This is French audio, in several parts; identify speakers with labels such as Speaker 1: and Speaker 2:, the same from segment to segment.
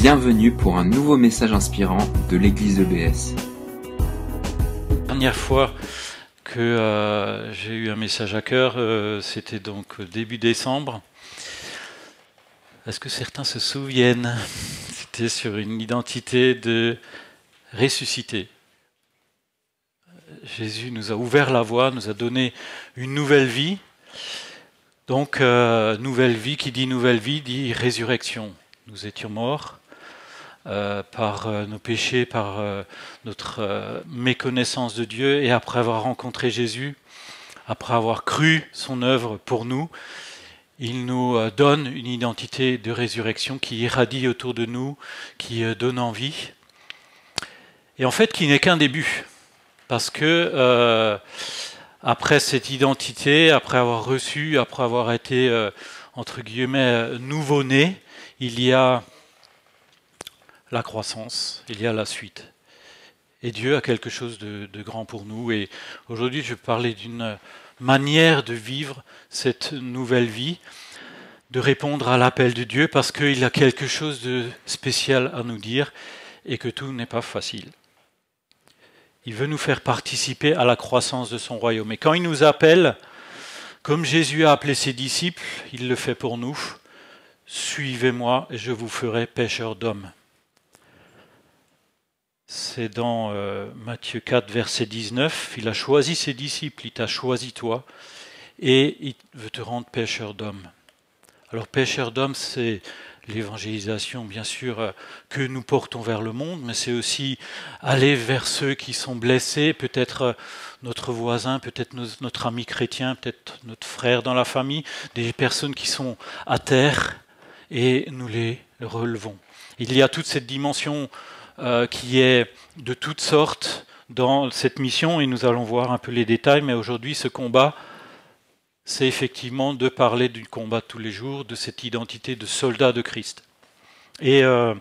Speaker 1: Bienvenue pour un nouveau message inspirant de l'église EBS.
Speaker 2: Dernière fois que euh, j'ai eu un message à cœur, euh, c'était donc début décembre. Est-ce que certains se souviennent? C'était sur une identité de ressuscité. Jésus nous a ouvert la voie, nous a donné une nouvelle vie. Donc, euh, nouvelle vie, qui dit nouvelle vie, dit résurrection. Nous étions morts euh, par euh, nos péchés, par notre méconnaissance de Dieu, et après avoir rencontré Jésus, après avoir cru son œuvre pour nous, il nous donne une identité de résurrection qui irradie autour de nous, qui donne envie, et en fait qui n'est qu'un début. Parce que euh, après cette identité, après avoir reçu, après avoir été, euh, entre guillemets, nouveau-né, il y a la croissance, il y a la suite. Et Dieu a quelque chose de, grand pour nous. Et aujourd'hui, je vais parler d'une manière de vivre cette nouvelle vie, de répondre à l'appel de Dieu, parce qu'il a quelque chose de spécial à nous dire et que tout n'est pas facile. Il veut nous faire participer à la croissance de son royaume. Et quand il nous appelle, comme Jésus a appelé ses disciples, il le fait pour nous. Suivez-moi et je vous ferai pêcheurs d'hommes. C'est dans euh, Matthieu 4, verset 19. Il a choisi ses disciples, il t'a choisi toi, et il veut te rendre pêcheur d'hommes. Alors pêcheur d'hommes, c'est l'évangélisation, bien sûr, euh, que nous portons vers le monde, mais c'est aussi aller vers ceux qui sont blessés, peut-être euh, notre voisin, peut-être notre ami chrétien, peut-être notre frère dans la famille, des personnes qui sont à terre, et nous les relevons. Il y a toute cette dimension euh, qui est de toutes sortes dans cette mission, et nous allons voir un peu les détails, mais aujourd'hui, ce combat, c'est effectivement de parler du combat de tous les jours, de cette identité de soldat de Christ. Et euh,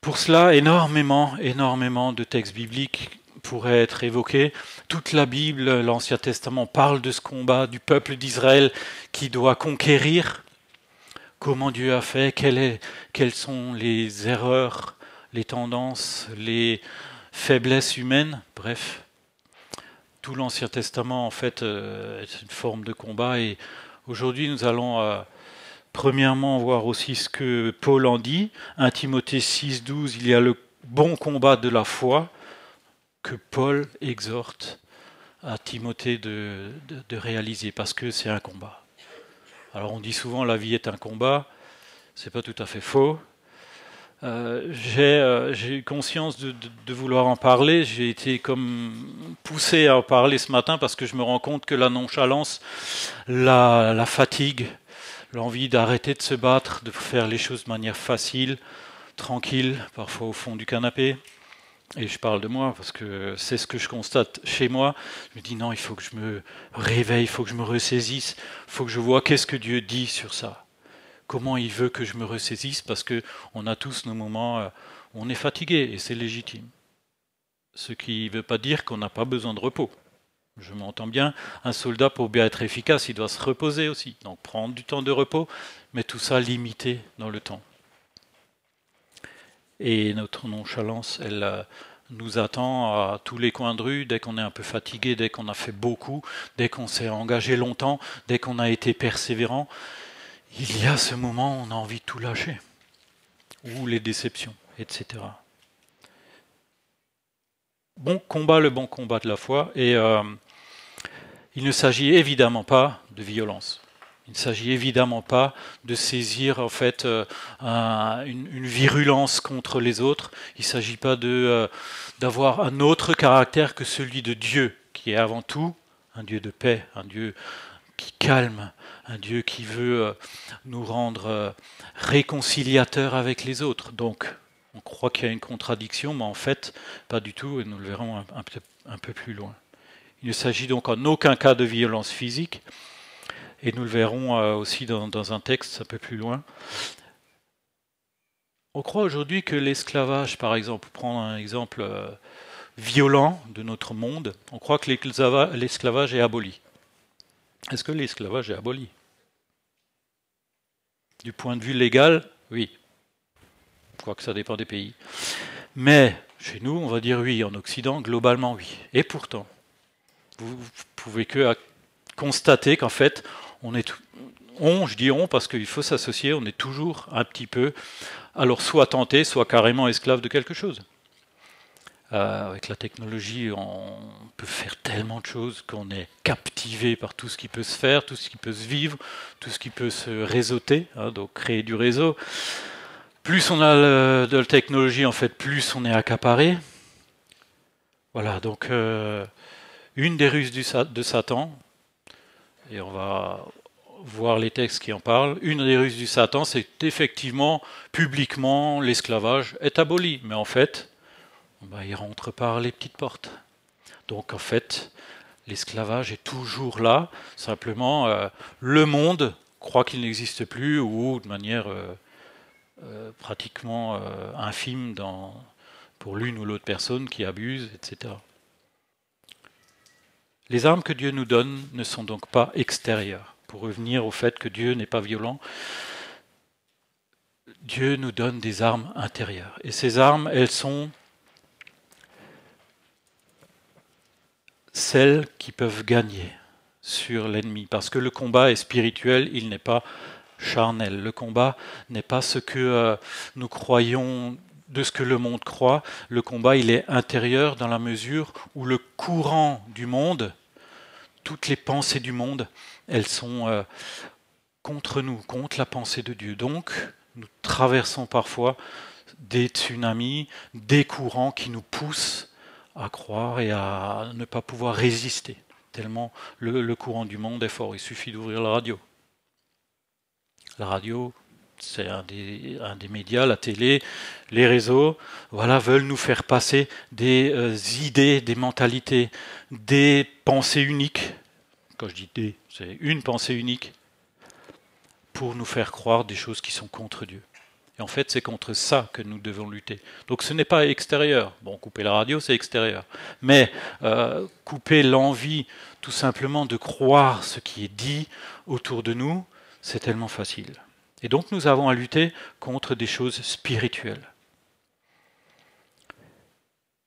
Speaker 2: pour cela, énormément, énormément de textes bibliques pourraient être évoqués. Toute la Bible, l'Ancien Testament parle de ce combat du peuple d'Israël qui doit conquérir. Comment Dieu a fait, quelles sont les erreurs, les tendances, les faiblesses humaines, bref, tout l'Ancien Testament en fait euh, est une forme de combat et aujourd'hui nous allons euh, premièrement voir aussi ce que Paul en dit. 1 Timothée 6.12, il y a le bon combat de la foi que Paul exhorte à Timothée de, de réaliser parce que c'est un combat. Alors on dit souvent la vie est un combat, c'est pas tout à fait faux, euh, euh, j'ai eu conscience de, vouloir en parler. J'ai été comme poussé à en parler ce matin parce que je me rends compte que la nonchalance, la, la fatigue, l'envie d'arrêter de se battre, de faire les choses de manière facile, tranquille, parfois au fond du canapé. Et je parle de moi parce que c'est ce que je constate chez moi. Je me dis non, il faut que je me réveille, il faut que je me ressaisisse, il faut que je vois qu'est-ce que Dieu dit sur ça comment il veut que je me ressaisisse, parce que on a tous nos moments euh, on est fatigué, et c'est légitime. Ce qui ne veut pas dire qu'on n'a pas besoin de repos. Je m'entends bien, un soldat, pour bien être efficace, il doit se reposer aussi. Donc prendre du temps de repos, mais tout ça limité dans le temps. Et notre nonchalance, elle euh, nous attend à tous les coins de rue, dès qu'on est un peu fatigué, dès qu'on a fait beaucoup, dès qu'on s'est engagé longtemps, dès qu'on a été persévérant il y a ce moment où on a envie de tout lâcher, ou les déceptions, etc. Bon combat, le bon combat de la foi, et euh, il ne s'agit évidemment pas de violence. Il ne s'agit évidemment pas de saisir en fait euh, une, virulence contre les autres. Il ne s'agit pas euh, d'avoir un autre caractère que celui de Dieu, qui est avant tout un Dieu de paix, un Dieu qui calme, un Dieu qui veut euh, nous rendre euh, réconciliateurs avec les autres. Donc, on croit qu'il y a une contradiction, mais en fait, pas du tout, et nous le verrons un, peu, plus loin. Il ne s'agit donc en aucun cas de violence physique, et nous le verrons euh, aussi dans, dans un texte un peu plus loin. On croit aujourd'hui que l'esclavage, par exemple, pour prendre un exemple violent de notre monde, on croit que l'esclavage est aboli. Est-ce que l'esclavage est aboli? Du point de vue légal, oui. quoique ça dépend des pays. Mais chez nous, on va dire oui, en Occident, globalement oui. Et pourtant, vous pouvez que constater qu'en fait, on est on, je dis on parce qu'il faut s'associer, on est toujours un petit peu, alors soit tenté, soit carrément esclave de quelque chose. Euh, avec la technologie, on peut faire tellement de choses qu'on est captivé par tout ce qui peut se faire, tout ce qui peut se vivre, tout ce qui peut se réseauter, hein, donc créer du réseau. Plus on a de la technologie, en fait, plus on est accaparé. Voilà, donc euh, une des ruses de Satan, et on va voir les textes qui en parlent, une des ruses du Satan, c'est effectivement, publiquement, l'esclavage est aboli. Mais en fait, bah, il rentre par les petites portes. Donc en fait, l'esclavage est toujours là, simplement euh, le monde croit qu'il n'existe plus ou de manière euh, euh, pratiquement infime pour l'une ou l'autre personne qui abuse, etc. Les armes que Dieu nous donne ne sont donc pas extérieures. Pour revenir au fait que Dieu n'est pas violent, Dieu nous donne des armes intérieures. Et ces armes, elles sont celles qui peuvent gagner sur l'ennemi. Parce que le combat est spirituel, il n'est pas charnel. Le combat n'est pas ce que euh, nous croyons de ce que le monde croit. Le combat, il est intérieur dans la mesure où le courant du monde toutes les pensées du monde, elles sont euh, contre nous, contre la pensée de Dieu. Donc, nous traversons parfois des tsunamis, des courants qui nous poussent à croire et à ne pas pouvoir résister, tellement le, courant du monde est fort. Il suffit d'ouvrir la radio. La radio, c'est un des, médias, la télé, les réseaux, voilà, veulent nous faire passer des euh, idées, des mentalités, des pensées uniques. Quand je dis des, c'est une pensée unique pour nous faire croire des choses qui sont contre Dieu. Et en fait, c'est contre ça que nous devons lutter. Donc ce n'est pas extérieur. Bon, couper la radio, c'est extérieur. Mais euh, couper l'envie tout simplement de croire ce qui est dit autour de nous, c'est tellement facile. Et donc nous avons à lutter contre des choses spirituelles.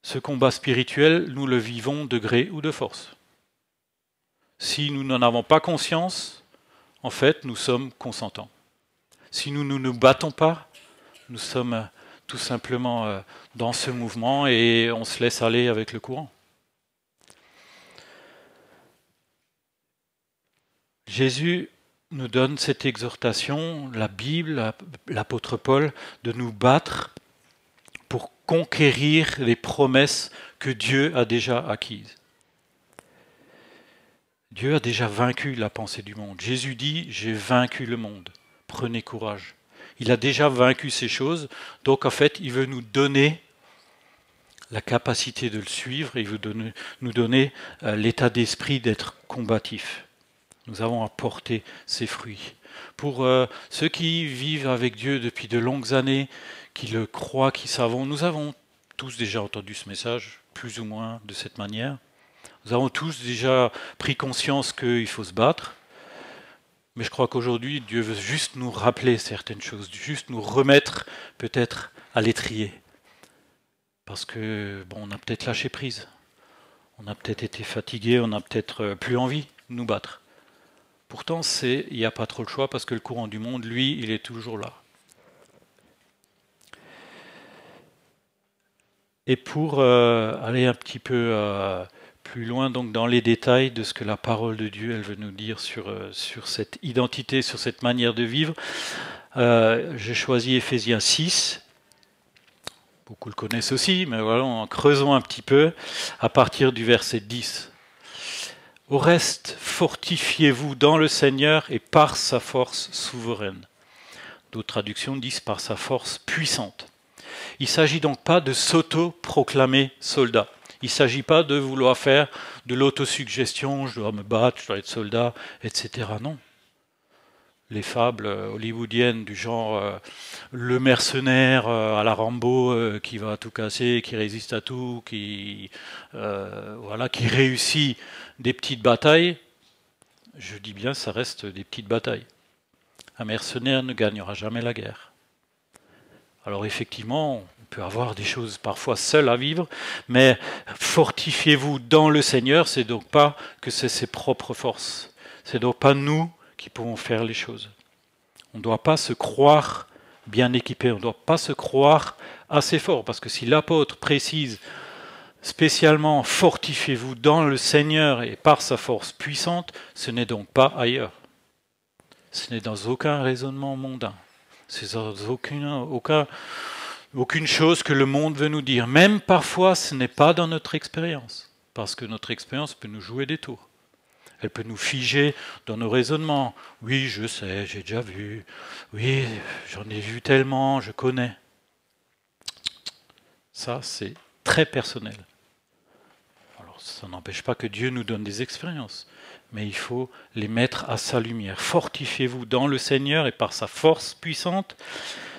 Speaker 2: Ce combat spirituel, nous le vivons de gré ou de force. Si nous n'en avons pas conscience, en fait, nous sommes consentants. Si nous ne nous battons pas, nous sommes tout simplement euh, dans ce mouvement et on se laisse aller avec le courant. Jésus nous donne cette exhortation, la Bible, l'apôtre Paul, de nous battre pour conquérir les promesses que Dieu a déjà acquises. Dieu a déjà vaincu la pensée du monde. Jésus dit, j'ai vaincu le monde. Prenez courage. Il a déjà vaincu ces choses, donc en fait, il veut nous donner la capacité de le suivre il veut nous donner euh, l'état d'esprit d'être combatif nous avons apporté ces fruits. Pour euh, ceux qui vivent avec Dieu depuis de longues années, qui le croient, qui savent, nous avons tous déjà entendu ce message, plus ou moins de cette manière. Nous avons tous déjà pris conscience qu'il faut se battre. Mais je crois qu'aujourd'hui, Dieu veut juste nous rappeler certaines choses, juste nous remettre peut-être à l'étrier. Parce que, bon, on a peut-être lâché prise. On a peut-être été fatigué, on n'a peut-être euh, plus envie de nous battre. Pourtant, il n'y a pas trop le choix parce que le courant du monde, lui, il est toujours là. Et pour euh, aller un petit peu euh, plus loin donc dans les détails de ce que la parole de Dieu veut nous dire sur, euh, sur cette identité, sur cette manière de vivre, j'ai choisi Ephésiens 6. Beaucoup le connaissent aussi, mais voilà, en creusant un petit peu à partir du verset 10. Au reste, fortifiez-vous dans le Seigneur et par sa force souveraine. D'autres traductions disent par sa force puissante. Il ne s'agit donc pas de s'auto-proclamer soldat. Il ne s'agit pas de vouloir faire de l'autosuggestion, je dois me battre, je dois être soldat, etc. Non les fables euh, hollywoodiennes du genre euh, le mercenaire euh, à la Rambo qui va tout casser, qui résiste à tout, qui voilà, qui réussit des petites batailles. Je dis bien, ça reste des petites batailles. Un mercenaire ne gagnera jamais la guerre. Alors effectivement, peut avoir des choses parfois seules à vivre, mais fortifiez-vous dans le Seigneur, c'est donc pas que c'est ses propres forces. C'est donc pas nous qui pouvons faire les choses. On ne doit pas se croire bien équipé, on ne doit pas se croire assez fort, parce que si l'apôtre précise spécialement fortifiez-vous dans le Seigneur et par sa force puissante, ce n'est donc pas ailleurs. Ce n'est dans aucun raisonnement mondain. C'est dans aucune, aucun, aucune chose que le monde veut nous dire. Même parfois, ce n'est pas dans notre expérience, parce que notre expérience peut nous jouer des tours. Elle peut nous figer dans nos raisonnements. Oui, je sais, j'ai déjà vu. Oui, j'en ai vu tellement, je connais. Ça, c'est très personnel. Alors, ça n'empêche pas que Dieu nous donne des expériences, mais il faut les mettre à sa lumière. Fortifiez-vous dans le Seigneur et par sa force puissante.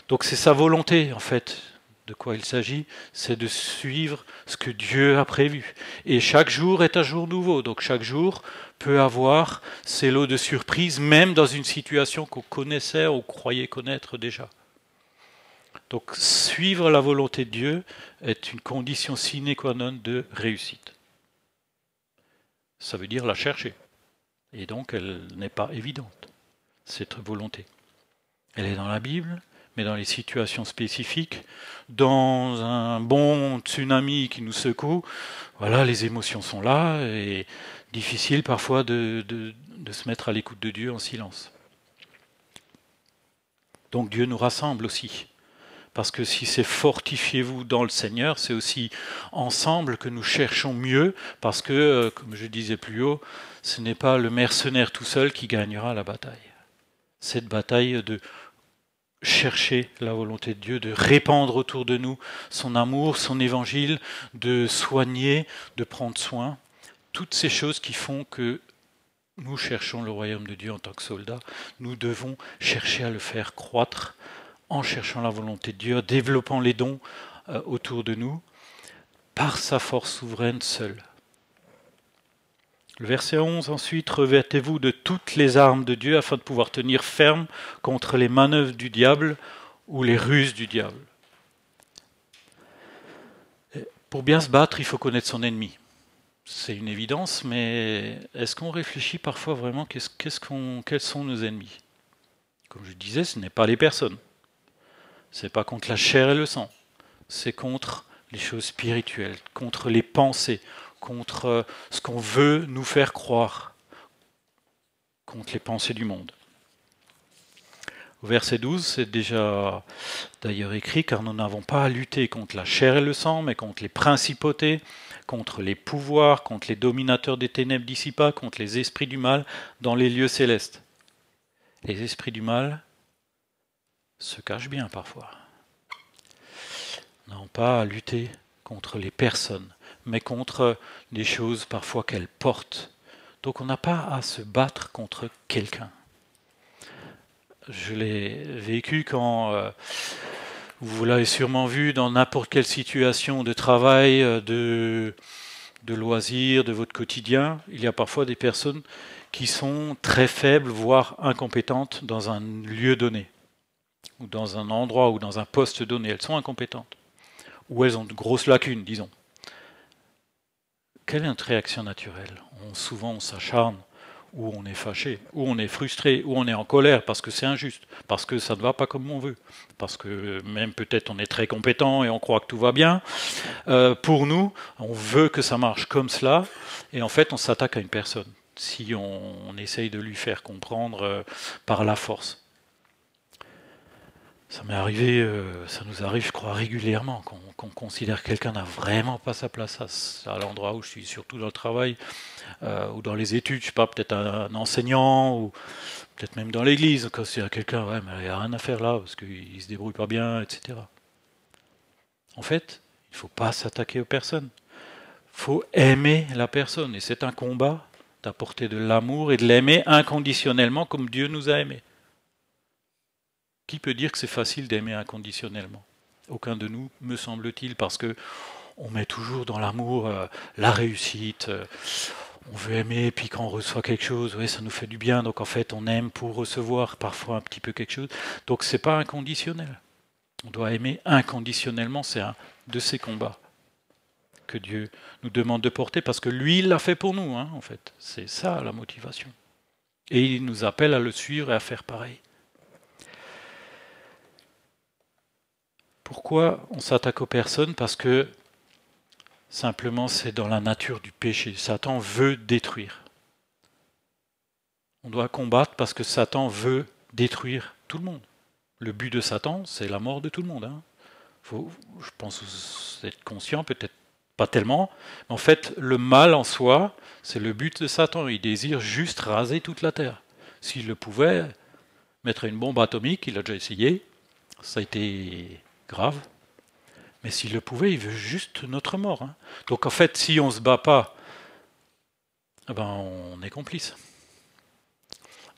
Speaker 2: Donc, c'est sa volonté, en fait, de quoi il s'agit, c'est de suivre ce que Dieu a prévu. Et chaque jour est un jour nouveau, donc chaque jour peut avoir ses lots de surprises, même dans une situation qu'on connaissait ou croyait connaître déjà. Donc suivre la volonté de Dieu est une condition sine qua non de réussite. Ça veut dire la chercher. Et donc elle n'est pas évidente, cette volonté. Elle est dans la Bible, mais dans les situations spécifiques, dans un bon tsunami qui nous secoue, voilà, les émotions sont là et difficile parfois de, de se mettre à l'écoute de Dieu en silence. Donc Dieu nous rassemble aussi. Parce que si c'est fortifiez-vous dans le Seigneur, c'est aussi ensemble que nous cherchons mieux, parce que, euh, comme je disais plus haut, ce n'est pas le mercenaire tout seul qui gagnera la bataille. Cette bataille de chercher la volonté de Dieu, de répandre autour de nous son amour, son évangile, de soigner, de prendre soin. Toutes ces choses qui font que nous cherchons le royaume de Dieu en tant que soldats, nous devons chercher à le faire croître en cherchant la volonté de Dieu, développant les dons euh, autour de nous, par sa force souveraine seule. Le verset 11 ensuite, revêtez-vous de toutes les armes de Dieu afin de pouvoir tenir ferme contre les manœuvres du diable ou les ruses du diable. pour bien se battre, il faut connaître son ennemi. C'est une évidence, mais est-ce qu'on réfléchit parfois vraiment qu'est-ce qu'on, quels sont nos ennemis? Comme je disais, ce n'est pas les personnes. Ce n'est pas contre la chair et le sang. C'est contre les choses spirituelles, contre les pensées, contre euh, ce qu'on veut nous faire croire, contre les pensées du monde. Au verset 12, c'est déjà d'ailleurs écrit, car nous n'avons pas à lutter contre la chair et le sang, mais contre les principautés, contre les pouvoirs, contre les dominateurs des ténèbres d'ici contre les esprits du mal dans les lieux célestes. Les esprits du mal se cachent bien parfois. Nous n'avons pas à lutter contre les personnes, mais contre des choses parfois qu'elles portent. Donc on n'a pas à se battre contre quelqu'un. Je l'ai vécu quand euh, vous l'avez sûrement vu dans n'importe quelle situation de travail, euh, de, de loisirs, de votre quotidien. Il y a parfois des personnes qui sont très faibles, voire incompétentes dans un lieu donné, ou dans un endroit, ou dans un poste donné. Elles sont incompétentes, ou elles ont de grosses lacunes, disons quelle est notre réaction naturelle? On, Souvent, on s'acharne, ou on est fâché, ou on est frustré, ou on est en colère parce que c'est injuste, parce que ça ne va pas comme on veut, parce que même peut-être on est très compétent et on croit que tout va bien. Euh, pour nous, on veut que ça marche comme cela, et en fait, on s'attaque à une personne si on, essaye de lui faire comprendre euh, par la force. Ça m'est arrivé, euh, ça nous arrive, je crois, régulièrement, qu'on considère que quelqu'un n'a vraiment pas sa place à, l'endroit où je suis, surtout dans le travail euh, ou dans les études, je sais pas, peut-être un, enseignant ou peut-être même dans l'église, quand a quelqu'un, ouais, mais il n'y a rien à faire là parce qu'il se débrouille pas bien, etc. En fait, il ne faut pas s'attaquer aux personnes. Il faut aimer la personne et c'est un combat d'apporter de l'amour et de l'aimer inconditionnellement comme Dieu nous a aimés. Qui peut dire que c'est facile d'aimer inconditionnellement? Aucun de nous, me semble-t-il, parce que on met toujours dans l'amour euh, la réussite. Euh, on veut aimer, puis quand on reçoit quelque chose, oui, ça nous fait du bien. Donc en fait, on aime pour recevoir parfois un petit peu quelque chose. Donc c'est pas inconditionnel. On doit aimer inconditionnellement, c'est un de ces combats que Dieu nous demande de porter parce que lui, il l'a fait pour nous, hein, en fait. C'est ça la motivation. Et il nous appelle à le suivre et à faire pareil. Pourquoi on s'attaque aux personnes Parce que simplement c'est dans la nature du péché. Satan veut détruire. On doit combattre parce que Satan veut détruire tout le monde. Le but de Satan, c'est la mort de tout le monde. Hein. Faut, je pense que vous êtes conscient, peut-être pas tellement. En fait, le mal en soi, c'est le but de Satan. Il désire juste raser toute la terre. S'il le pouvait, mettre une bombe atomique, il a déjà essayé. Ça a été grave. Mais s'il le pouvait, il veut juste notre mort. Hein. Donc en fait, si on ne se bat pas, eh ben, on est complice.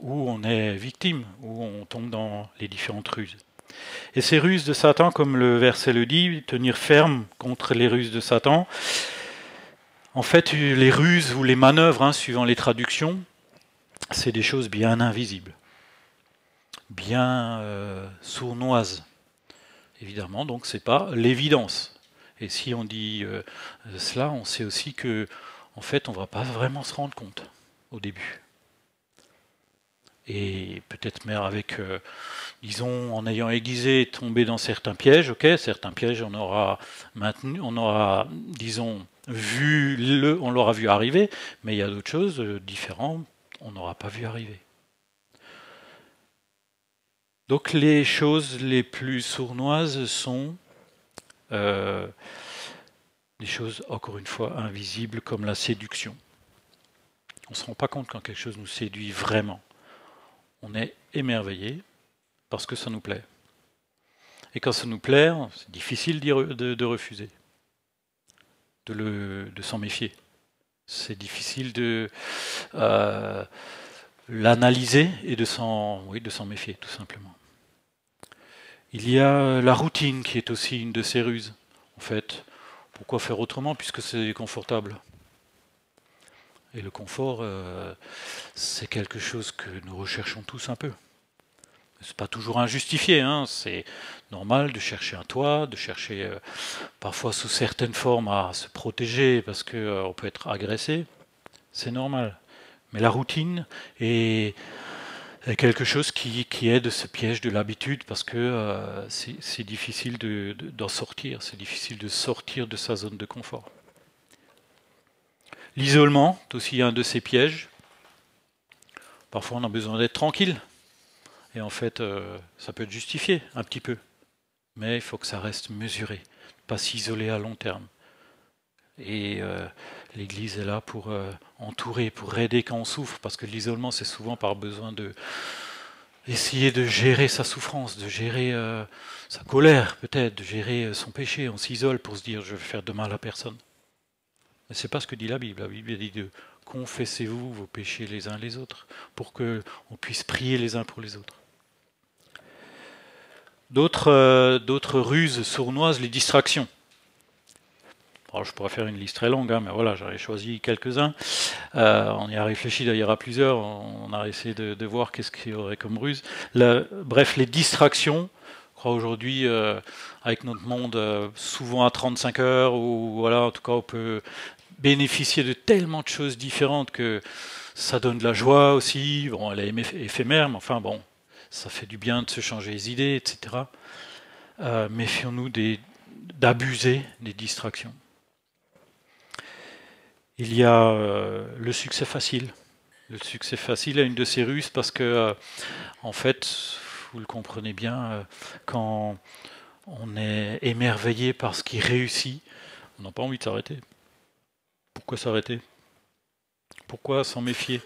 Speaker 2: Ou on est victime, ou on tombe dans les différentes ruses. Et ces ruses de Satan, comme le verset le dit, tenir ferme contre les ruses de Satan, en fait, les ruses ou les manœuvres, hein, suivant les traductions, c'est des choses bien invisibles, bien euh, sournoises évidemment, donc c'est pas l'évidence. Et si on dit euh, cela, on sait aussi que en fait, on va pas vraiment se rendre compte au début. Et peut-être même avec, euh, disons, en ayant aiguisé, tombé dans certains pièges, ok, certains pièges, on aura maintenu, on aura, disons, vu le, on l'aura vu arriver, mais il y a d'autres choses euh, différentes, on n'aura pas vu arriver. Donc les choses les plus sournoises sont euh, des choses, encore une fois, invisibles comme la séduction. On ne se rend pas compte quand quelque chose nous séduit vraiment. On est émerveillé parce que ça nous plaît. Et quand ça nous plaît, c'est difficile de, refuser, de, s'en méfier. C'est difficile de... Euh, l'analyser et de s'en oui, de s'en méfier, tout simplement. Il y a la routine qui est aussi une de ces ruses. En fait, pourquoi faire autrement puisque c'est confortable? Et le confort, euh, c'est quelque chose que nous recherchons tous un peu. C'est pas toujours injustifié, hein. c'est normal de chercher un toit, de chercher euh, parfois sous certaines formes à se protéger parce qu'on euh, peut être agressé. C'est normal. Mais la routine est quelque chose qui, qui aide ce piège de l'habitude parce que euh, c'est difficile d'en sortir, c'est difficile de sortir de sa zone de confort. L'isolement est aussi un de ces pièges. Parfois on a besoin d'être tranquille. Et en fait, euh, ça peut être justifié un petit peu. Mais il faut que ça reste mesuré, pas s'isoler à long terme. Et euh, l'Église est là pour euh, entourer, pour aider quand on souffre, parce que l'isolement, c'est souvent par besoin de essayer de gérer sa souffrance, de gérer euh, sa colère, peut-être, de gérer son péché. On s'isole pour se dire je vais faire de mal à personne. Mais c'est pas ce que dit la Bible. La Bible dit de confessez-vous vos péchés les uns les autres, pour que on puisse prier les uns pour les autres. D'autres, d'autres ruses sournoises, les distractions je pourrais faire une liste très longue, hein, mais voilà, j'aurais choisi quelques-uns. Euh, on y a réfléchi d'ailleurs à plusieurs. On a essayé de, voir qu'est-ce qu'il y aurait comme ruse. bref, les distractions. Je crois aujourd'hui, euh, avec notre monde euh, souvent à 35 heures, ou voilà, en tout cas, on peut bénéficier de tellement de choses différentes que ça donne de la joie aussi. Bon, elle est éphémère, mais enfin bon, ça fait du bien de se changer les idées, etc. Méfions-nous d'abuser des distractions. Il y a euh, le succès facile. Le succès facile est une de ces ruses parce que, euh, en fait, vous le comprenez bien, euh, quand on est émerveillé par ce qui réussit, on n'a pas envie de s'arrêter. Pourquoi s'arrêter? Pourquoi s'en méfier?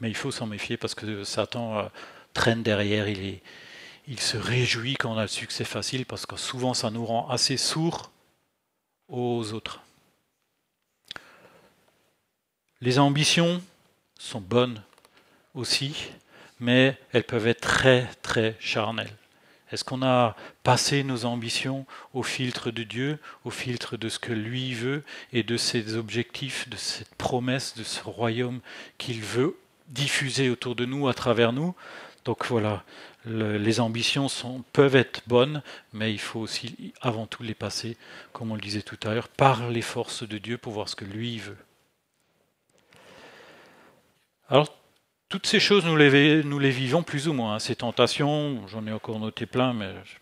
Speaker 2: Mais il faut s'en méfier parce que Satan traîne derrière, il, il se réjouit quand on a le succès facile parce que souvent ça nous rend assez sourds aux autres. Les ambitions sont bonnes aussi, mais elles peuvent être très très charnelles. Est-ce qu'on a passé nos ambitions au filtre de Dieu, au filtre de ce que lui veut et de ses objectifs, de cette promesse, de ce royaume qu'il veut diffuser autour de nous, à travers nous? Donc voilà, les ambitions peuvent être bonnes, mais il faut aussi avant tout les passer, comme on le disait tout à l'heure, par les forces de Dieu pour voir ce que lui veut. Alors, toutes ces choses, nous les, vivons plus ou moins. Hein. Ces tentations, j'en ai encore noté plein, mais je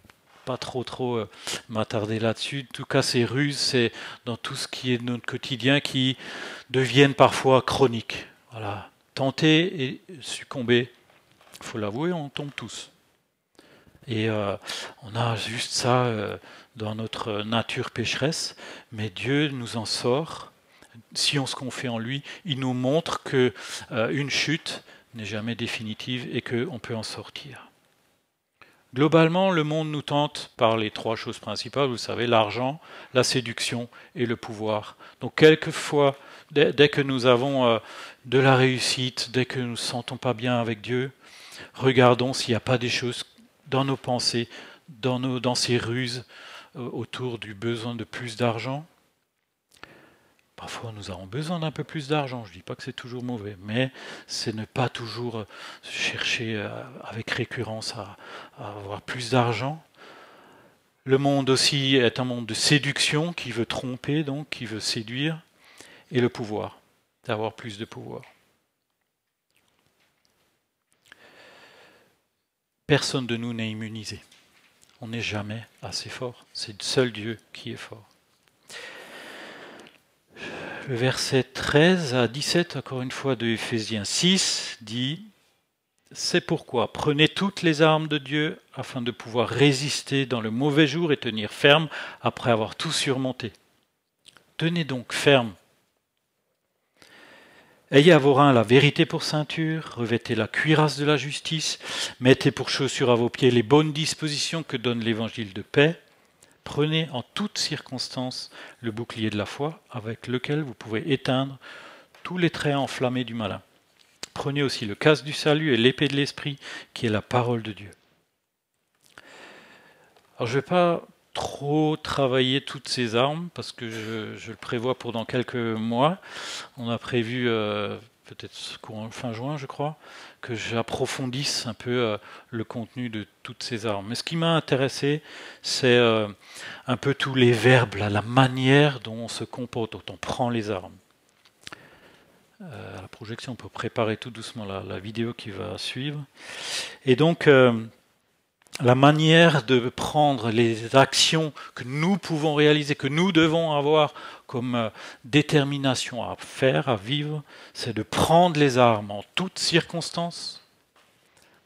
Speaker 2: pas trop trop euh, m'attarder là-dessus. En tout cas, ces ruses, c'est dans tout ce qui est de notre quotidien qui deviennent parfois chroniques. Voilà. Tenter et succomber, faut l'avouer, on tombe tous. Et euh, on a juste ça euh, dans notre nature pécheresse, mais Dieu nous en sort. Si on se confie en lui, il nous montre que euh, une chute n'est jamais définitive et qu'on peut en sortir. Globalement, le monde nous tente par les trois choses principales, vous savez, l'argent, la séduction et le pouvoir. Donc quelquefois, dès, que nous avons de la réussite, dès que nous ne sentons pas bien avec Dieu, regardons s'il n'y a pas des choses dans nos pensées, dans, nos, dans ces ruses euh, autour du besoin de plus d'argent. Parfois, nous avons besoin d'un peu plus d'argent. Je ne dis pas que c'est toujours mauvais, mais c'est ne pas toujours chercher euh, avec récurrence à, avoir plus d'argent. Le monde aussi est un monde de séduction qui veut tromper, donc qui veut séduire, et le pouvoir, d'avoir plus de pouvoir. Personne de nous n'est immunisé. On n'est jamais assez fort. C'est seul Dieu qui est fort. Le verset 13 à 17, encore une fois, de Éphésiens 6, dit C'est pourquoi prenez toutes les armes de Dieu afin de pouvoir résister dans le mauvais jour et tenir ferme après avoir tout surmonté. Tenez donc ferme Ayez à vos reins la vérité pour ceinture, revêtez la cuirasse de la justice, mettez pour chaussures à vos pieds les bonnes dispositions que donne l'évangile de paix. Prenez en toutes circonstances le bouclier de la foi avec lequel vous pouvez éteindre tous les traits enflammés du malin. Prenez aussi le casque du salut et l'épée de l'esprit qui est la parole de Dieu. Alors je ne vais pas trop travailler toutes ces armes parce que je, le prévois pour dans quelques mois. On a prévu euh, peut-être fin juin, je crois, que j'approfondisse un peu euh, le contenu de toutes ces armes. Mais ce qui m'a intéressé, c'est euh, un peu tous les verbes, la manière dont on se comporte, dont on prend les armes. à la projection, on peut préparer tout doucement la, la vidéo qui va suivre. Et donc, la manière de prendre les actions que nous pouvons réaliser, que nous devons avoir comme euh, détermination à faire, à vivre, c'est de prendre les armes en toutes circonstances.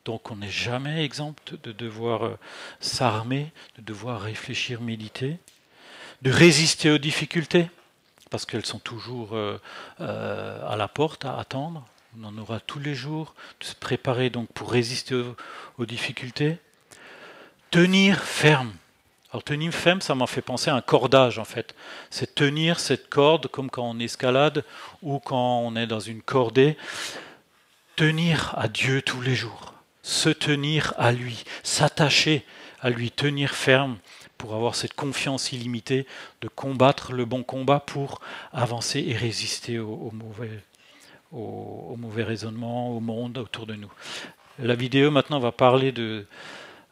Speaker 2: Donc on n'est jamais exempt de devoir euh, s'armer, de devoir réfléchir, méditer, de résister aux difficultés, parce qu'elles sont toujours euh, à la porte, à attendre. On en aura tous les jours, de se préparer donc pour résister aux difficultés tenir ferme. Alors tenir ferme, ça m'a fait penser à un cordage en fait. C'est tenir cette corde comme quand on escalade ou quand on est dans une cordée. Tenir à Dieu tous les jours. Se tenir à lui. S'attacher à lui. Tenir ferme pour avoir cette confiance illimitée de combattre le bon combat pour avancer et résister au, mauvais, au mauvais raisonnement, au monde autour de nous. La vidéo maintenant va parler de,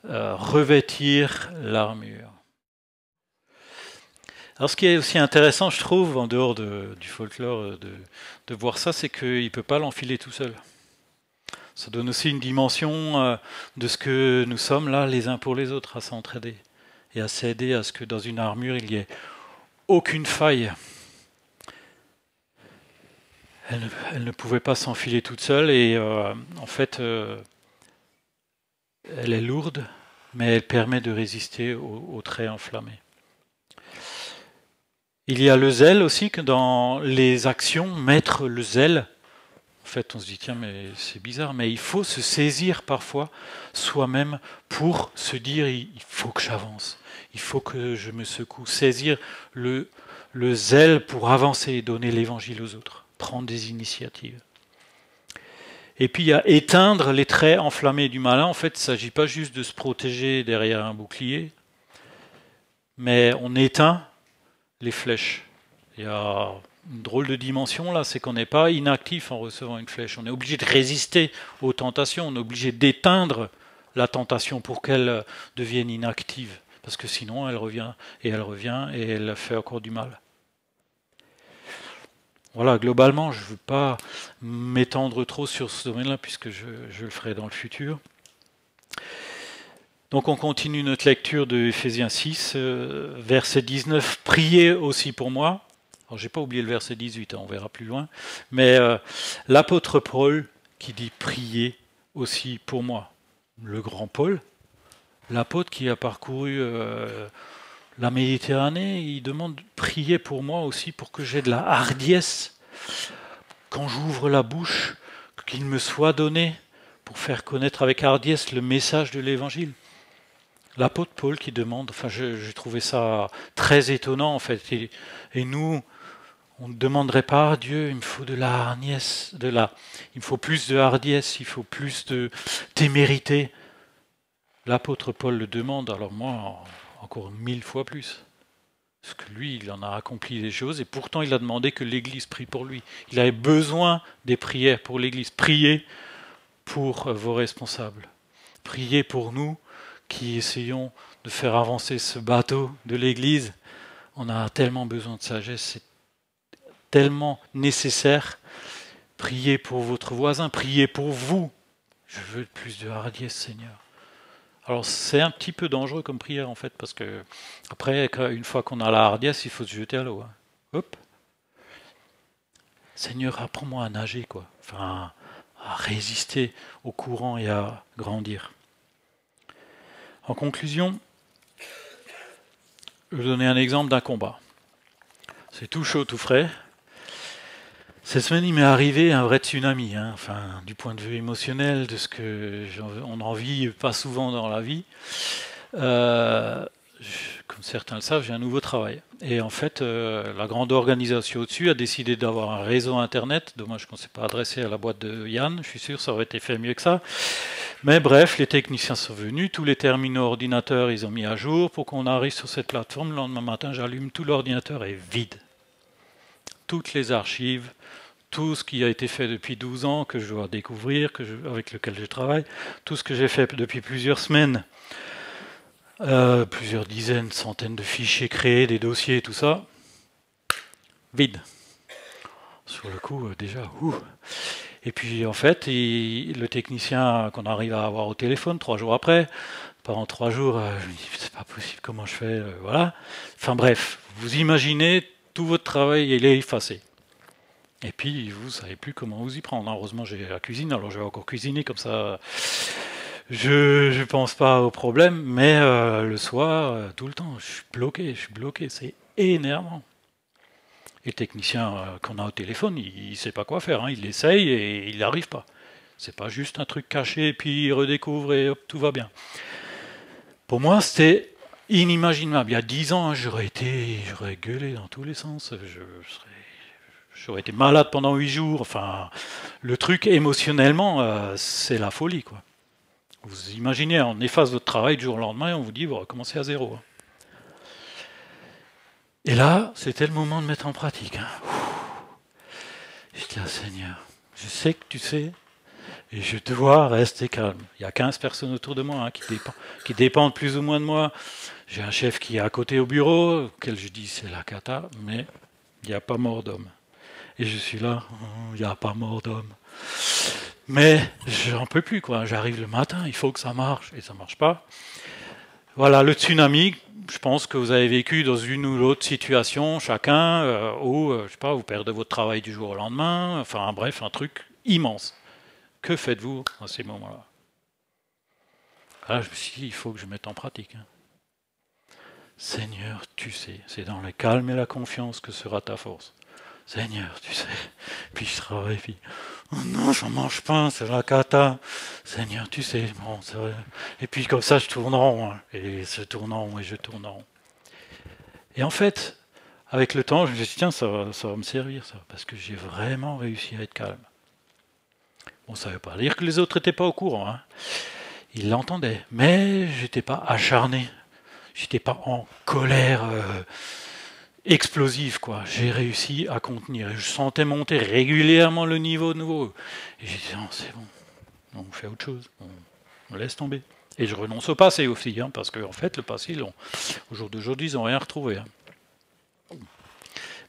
Speaker 2: revêtir l'armure. Alors ce qui est aussi intéressant, je trouve, en dehors du folklore, euh, de, voir ça, c'est qu'il ne peut pas l'enfiler tout seul. Ça donne aussi une dimension euh, de ce que nous sommes là, les uns pour les autres, à s'entraider et à s'aider à ce que dans une armure, il n'y ait aucune faille. Elle ne, pouvait pas s'enfiler toute seule et en fait, elle est lourde, mais elle permet de résister aux, traits enflammés. Il y a le zèle aussi, que dans les actions, mettre le zèle, en fait on se dit tiens mais c'est bizarre, mais il faut se saisir parfois soi-même pour se dire il faut que j'avance, il faut que je me secoue, saisir le, le zèle pour avancer et donner l'évangile aux autres, prendre des initiatives. Et puis il y a éteindre les traits enflammés du malin. En fait, il ne s'agit pas juste de se protéger derrière un bouclier, mais on éteint les flèches. Il y a une drôle de dimension là, c'est qu'on n'est pas inactif en recevant une flèche. On est obligé de résister aux tentations, on est obligé d'éteindre la tentation pour qu'elle devienne inactive. Parce que sinon, elle revient et elle revient et elle fait encore du mal. Voilà, globalement, je ne veux pas m'étendre trop sur ce domaine-là, puisque je, le ferai dans le futur. Donc on continue notre lecture de Ephésiens 6, euh, verset 19. Priez aussi pour moi. Alors j'ai pas oublié le verset 18, hein, on verra plus loin. Mais euh, l'apôtre Paul qui dit priez aussi pour moi. Le grand Paul, l'apôtre qui a parcouru euh, la Méditerranée, il demande priez pour moi aussi pour que j'ai de la hardiesse quand j'ouvre la bouche, qu'il me soit donné pour faire connaître avec hardiesse le message de l'Évangile. L'apôtre Paul qui demande, enfin j'ai trouvé ça très étonnant en fait, et, et nous, on ne demanderait pas à Dieu, il me faut de la hardiesse, de la, il me faut plus de hardiesse, il faut plus de témérité. L'apôtre Paul le demande, alors moi, encore mille fois plus. Parce que lui, il en a accompli des choses, et pourtant il a demandé que l'Église prie pour lui. Il avait besoin des prières pour l'Église. Priez pour vos responsables. Priez pour nous qui essayons de faire avancer ce bateau de l'Église. On a tellement besoin de sagesse, tellement nécessaire. Priez pour votre voisin, priez pour vous. Je veux plus de hardiesse, Seigneur. Alors c'est un petit peu dangereux comme prière en fait, parce que après, une fois qu'on a la hardiesse, il faut se jeter à l'eau. Hein. Hop. Seigneur, apprends-moi à nager, quoi. Enfin, à résister au courant et à grandir. En conclusion, je vais donner un exemple d'un combat. C'est tout chaud, tout frais. Cette semaine, il m'est arrivé un vrai tsunami, hein. enfin, du point de vue émotionnel, de ce que on n'en vit pas souvent dans la vie. Euh, comme certains le savent, j'ai un nouveau travail. Et en fait, euh, la grande organisation au-dessus a décidé d'avoir un réseau Internet. Dommage qu'on ne s'est pas adressé à la boîte de Yann. Je suis sûr ça aurait été fait mieux que ça. Mais bref, les techniciens sont venus. Tous les terminaux ordinateurs, ils ont mis à jour pour qu'on arrive sur cette plateforme. Le lendemain matin, j'allume, tout l'ordinateur est vide. Toutes les archives, tout ce qui a été fait depuis 12 ans, que je dois découvrir, que avec lequel je travaille, tout ce que j'ai fait depuis plusieurs semaines, euh, plusieurs dizaines, centaines de fichiers créés, des dossiers, tout ça, vide. Sur le coup, euh, déjà, ouh. Et puis en fait, le technicien qu'on arrive à avoir au téléphone trois jours après, pendant trois jours, euh, je me dis c'est pas possible, comment je fais, voilà. Enfin bref, vous imaginez tout votre travail, il est effacé. Et puis, vous ne savez plus comment vous y prendre. Heureusement, j'ai la cuisine, alors je vais encore cuisiner comme ça. Je ne pense pas au problème, mais euh, le soir, euh, tout le temps, je suis bloqué, je suis bloqué. C'est énervant. Et le technicien euh, qu'on a au téléphone, il ne sait pas quoi faire. Hein. Il et il n'arrive pas. C'est pas juste un truc caché, puis il redécouvre et hop, tout va bien. Pour moi, c'était inimaginable. Il y a dix ans, j'aurais été, j'aurais gueulé dans tous les sens. J'aurais été malade pendant huit jours. Enfin, le truc émotionnellement, euh, c'est la folie, quoi. Vous imaginez, on efface votre travail du jour au lendemain et on vous dit, vous recommencez à zéro. Hein. Et là, c'était le moment de mettre en pratique. Hein. Je dis, ah, Seigneur, je sais que tu sais, et je dois rester calme. Il y a 15 personnes autour de moi hein, qui, dépendent, plus ou moins de moi. J'ai un chef qui est à côté au bureau, auquel je dis c'est la cata, mais il n'y a pas mort d'homme. Et je suis là, il n'y a pas mort d'homme. Mais j'en peux plus, quoi. J'arrive le matin, il faut que ça marche, et ça ne marche pas. Voilà, le tsunami, je pense que vous avez vécu dans une ou l'autre situation, chacun, euh, où, euh, je sais pas, vous perdez votre travail du jour au lendemain, enfin bref, un truc immense. Que faites-vous à ces moments-là? Là, je me suis dit, il faut que je mette en pratique. Hein. Seigneur, tu sais, c'est dans le calme et la confiance que sera ta force. Seigneur, tu sais. Puis je travaille, puis oh non, j'en mange pas, c'est la cata. Seigneur, tu sais, bon. Et puis comme ça, je tourne en rond, hein. et je tourne en rond, et je tourne en rond. Et en fait, avec le temps, je me suis tiens, ça va, ça va me servir, ça, parce que j'ai vraiment réussi à être calme. Bon, ça ne veut pas dire que les autres n'étaient pas au courant. Hein. Ils l'entendaient, mais j'étais pas acharné. J'étais pas en colère. Euh, explosive, quoi. J'ai réussi à contenir. Je sentais monter régulièrement le niveau de nouveau. Et j'ai dit, non, c'est bon. On fait autre chose. On, laisse tomber. Et je renonce au passé aussi, hein, parce qu'en en fait, le passé, au jour d'aujourd'hui, ils n'ont rien retrouvé. Hein.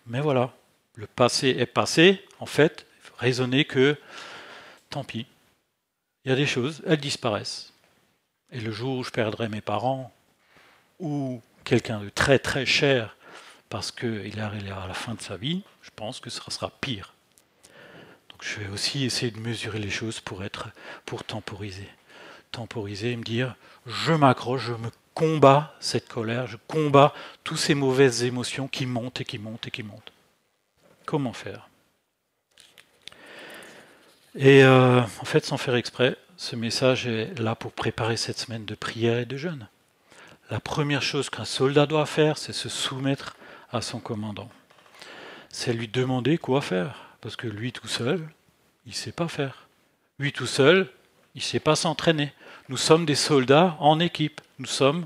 Speaker 2: Mais voilà, le passé est passé, en fait, raisonner que, tant pis, il y a des choses, elles disparaissent. Et le jour où je perdrai mes parents, ou quelqu'un de très très cher, parce qu'il est à la fin de sa vie, je pense que ce sera pire. Donc je vais aussi essayer de mesurer les choses pour être, pour temporiser. Temporiser et me dire, je m'accroche, je me combats cette colère, je combats toutes ces mauvaises émotions qui montent et qui montent et qui montent. Comment faire? Et euh, en fait, sans faire exprès, ce message est là pour préparer cette semaine de prière et de jeûne. La première chose qu'un soldat doit faire, c'est se soumettre à son commandant. C'est lui demander quoi faire, parce que lui tout seul, il ne sait pas faire. Lui tout seul, il ne sait pas s'entraîner. Nous sommes des soldats en équipe, nous sommes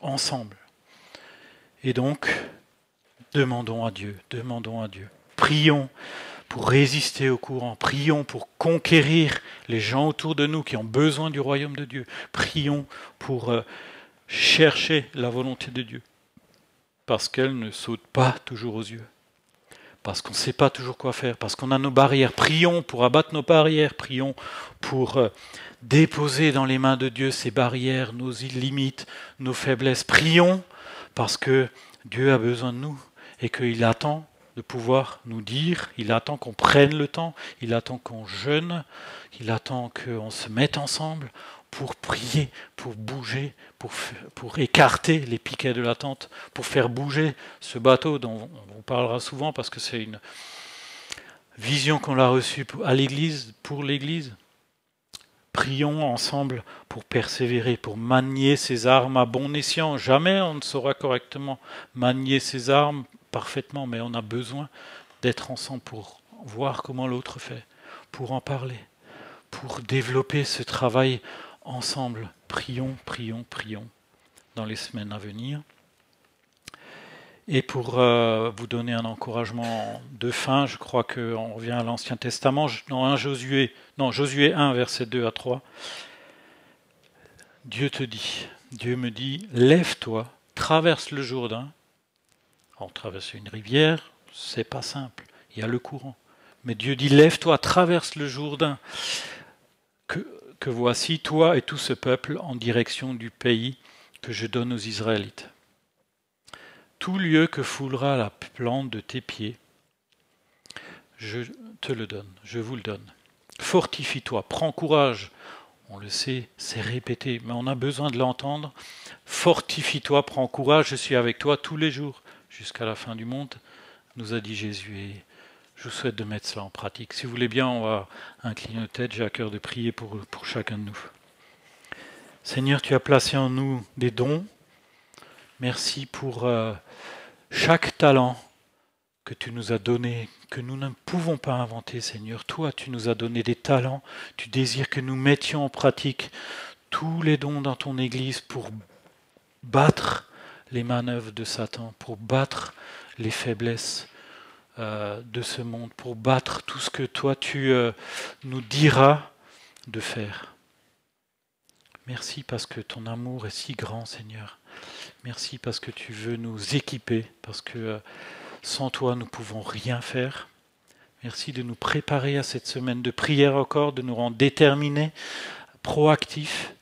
Speaker 2: ensemble. Et donc, demandons à Dieu, demandons à Dieu. Prions pour résister au courant. Prions pour conquérir les gens autour de nous qui ont besoin du royaume de Dieu. Prions pour euh, chercher la volonté de Dieu. Parce qu'elle ne saute pas toujours aux yeux. Parce qu'on ne sait pas toujours quoi faire. Parce qu'on a nos barrières. Prions pour abattre nos barrières. Prions pour euh, déposer dans les mains de Dieu ces barrières, nos limites, nos faiblesses. Prions parce que Dieu a besoin de nous et qu'il attend de pouvoir nous dire, il attend qu'on prenne le temps, il attend qu'on jeûne, il attend qu'on se mette ensemble pour prier, pour bouger, pour, pour écarter les piquets de la tente, pour faire bouger ce bateau dont on parlera souvent parce que c'est une vision qu'on a reçue à l'Église, pour l'Église. Prions ensemble pour persévérer, pour manier ses armes à bon escient. Jamais on ne saura correctement manier ses armes parfaitement, mais on a besoin d'être ensemble pour voir comment l'autre fait, pour en parler, pour développer ce travail ensemble. Prions, prions, prions dans les semaines à venir. Et pour euh, vous donner un encouragement de fin, je crois qu'on revient à l'Ancien Testament, dans 1 Josué, non, Josué 1, verset 2 à 3. Dieu te dit, Dieu me dit, lève-toi, traverse le Jourdain, on traverser une rivière, c'est pas simple. Il y a le courant. Mais Dieu dit Lève-toi, traverse le Jourdain, que, voici toi et tout ce peuple en direction du pays que je donne aux Israélites. Tout lieu que foulera la plante de tes pieds, je te le donne, je vous le donne. Fortifie-toi, prends courage. On le sait, c'est répété, mais on a besoin de l'entendre. Fortifie-toi, prends courage, je suis avec toi tous les jours jusqu'à la fin du monde, nous a dit Jésus. Je vous souhaite de mettre cela en pratique. Si vous voulez bien, on va incliner nos têtes. J'ai à cœur de prier pour, chacun de nous. Seigneur, tu as placé en nous des dons. Merci pour euh, chaque talent que tu nous as donné, que nous ne pouvons pas inventer, Seigneur. Toi, tu nous as donné des talents. Tu désires que nous mettions en pratique tous les dons dans ton Église pour battre les manœuvres de Satan, pour battre les faiblesses de ce monde, pour battre tout ce que toi tu euh, nous diras de faire. Merci parce que ton amour est si grand, Seigneur. Merci parce que tu veux nous équiper, parce que euh, sans toi nous ne pouvons rien faire. Merci de nous préparer à cette semaine de prière encore, de nous rendre déterminés, proactifs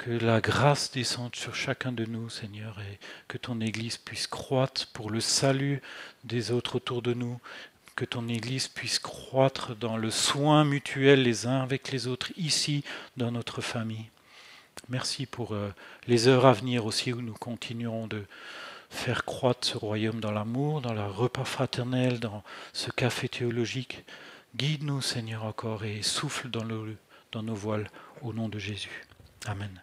Speaker 2: que la grâce descende sur chacun de nous, Seigneur, et que ton Église puisse croître pour le salut des autres autour de nous, que ton Église puisse croître dans le soin mutuel les uns avec les autres, ici, dans notre famille. Merci pour euh, les heures à venir aussi où nous continuerons de faire croître ce royaume dans l'amour, dans le repas fraternel, dans ce café théologique. Guide-nous, Seigneur, encore et souffle dans, dans nos voiles au nom de Jésus. Amen.